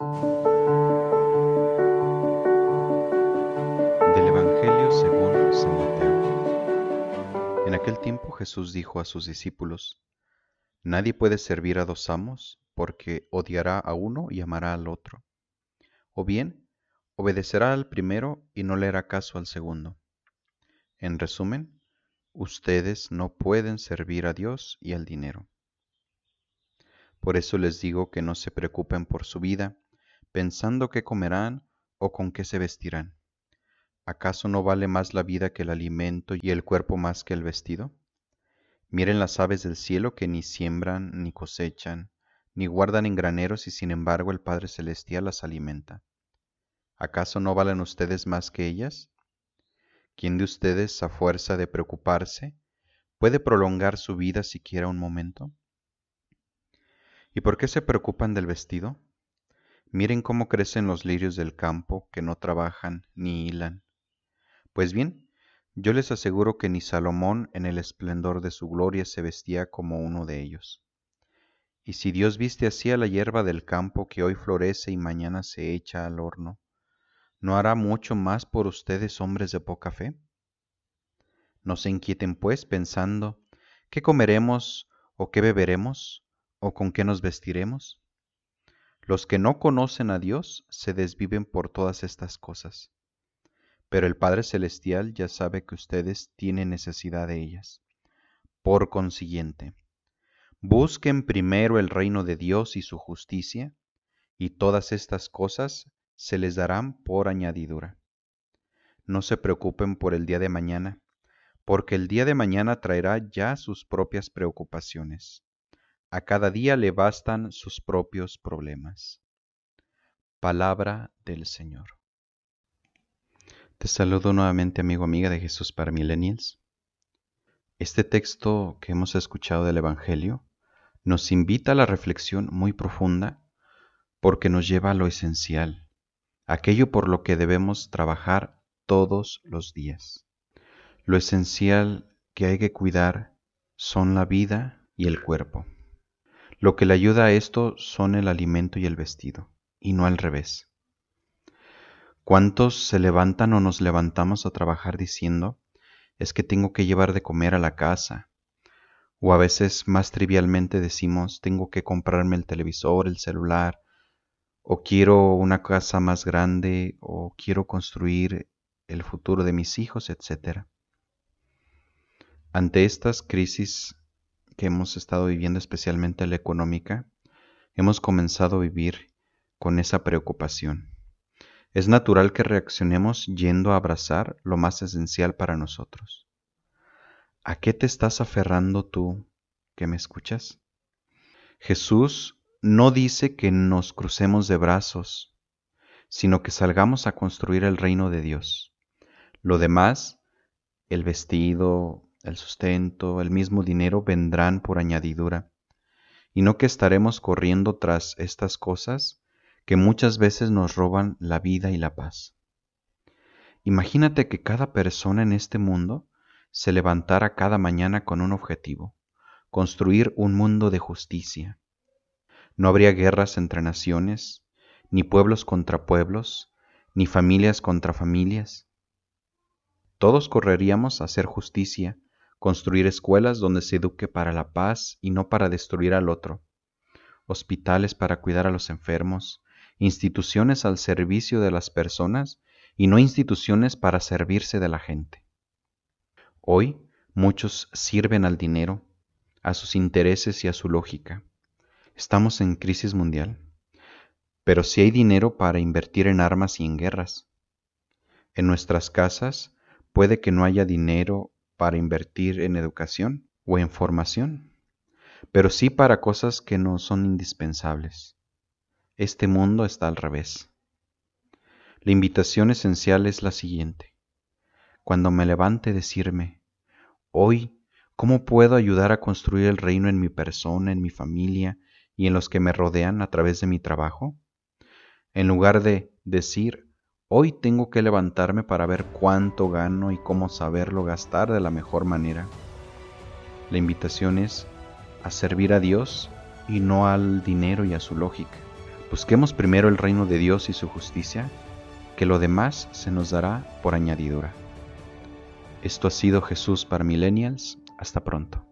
Del Evangelio según San Mateo. En aquel tiempo Jesús dijo a sus discípulos, Nadie puede servir a dos amos porque odiará a uno y amará al otro. O bien, obedecerá al primero y no le hará caso al segundo. En resumen, ustedes no pueden servir a Dios y al dinero. Por eso les digo que no se preocupen por su vida, pensando qué comerán o con qué se vestirán. ¿Acaso no vale más la vida que el alimento y el cuerpo más que el vestido? Miren las aves del cielo que ni siembran ni cosechan, ni guardan en graneros y sin embargo el Padre Celestial las alimenta. ¿Acaso no valen ustedes más que ellas? ¿Quién de ustedes, a fuerza de preocuparse, puede prolongar su vida siquiera un momento? ¿Y por qué se preocupan del vestido? Miren cómo crecen los lirios del campo, que no trabajan ni hilan. Pues bien, yo les aseguro que ni Salomón en el esplendor de su gloria se vestía como uno de ellos. Y si Dios viste así a la hierba del campo que hoy florece y mañana se echa al horno, ¿no hará mucho más por ustedes hombres de poca fe? No se inquieten pues pensando, ¿qué comeremos o qué beberemos o con qué nos vestiremos? Los que no conocen a Dios se desviven por todas estas cosas. Pero el Padre Celestial ya sabe que ustedes tienen necesidad de ellas. Por consiguiente, busquen primero el reino de Dios y su justicia, y todas estas cosas se les darán por añadidura. No se preocupen por el día de mañana, porque el día de mañana traerá ya sus propias preocupaciones. A cada día le bastan sus propios problemas. Palabra del Señor. Te saludo nuevamente amigo amiga de Jesús para Millennials. Este texto que hemos escuchado del Evangelio nos invita a la reflexión muy profunda porque nos lleva a lo esencial, aquello por lo que debemos trabajar todos los días. Lo esencial que hay que cuidar son la vida y el cuerpo. Lo que le ayuda a esto son el alimento y el vestido, y no al revés. ¿Cuántos se levantan o nos levantamos a trabajar diciendo, es que tengo que llevar de comer a la casa? O a veces más trivialmente decimos, tengo que comprarme el televisor, el celular, o quiero una casa más grande, o quiero construir el futuro de mis hijos, etc. Ante estas crisis que hemos estado viviendo, especialmente la económica, hemos comenzado a vivir con esa preocupación. Es natural que reaccionemos yendo a abrazar lo más esencial para nosotros. ¿A qué te estás aferrando tú que me escuchas? Jesús no dice que nos crucemos de brazos, sino que salgamos a construir el reino de Dios. Lo demás, el vestido, el sustento, el mismo dinero vendrán por añadidura, y no que estaremos corriendo tras estas cosas que muchas veces nos roban la vida y la paz. Imagínate que cada persona en este mundo se levantara cada mañana con un objetivo, construir un mundo de justicia. No habría guerras entre naciones, ni pueblos contra pueblos, ni familias contra familias. Todos correríamos a hacer justicia construir escuelas donde se eduque para la paz y no para destruir al otro, hospitales para cuidar a los enfermos, instituciones al servicio de las personas y no instituciones para servirse de la gente. Hoy muchos sirven al dinero, a sus intereses y a su lógica. Estamos en crisis mundial, pero si hay dinero para invertir en armas y en guerras. En nuestras casas puede que no haya dinero para invertir en educación o en formación, pero sí para cosas que no son indispensables. Este mundo está al revés. La invitación esencial es la siguiente. Cuando me levante decirme, hoy, ¿cómo puedo ayudar a construir el reino en mi persona, en mi familia y en los que me rodean a través de mi trabajo? En lugar de decir, Hoy tengo que levantarme para ver cuánto gano y cómo saberlo gastar de la mejor manera. La invitación es a servir a Dios y no al dinero y a su lógica, Busquemos primero el reino de Dios y su justicia, que lo demás se nos dará por añadidura. Esto ha sido Jesús para Millennials. Hasta pronto.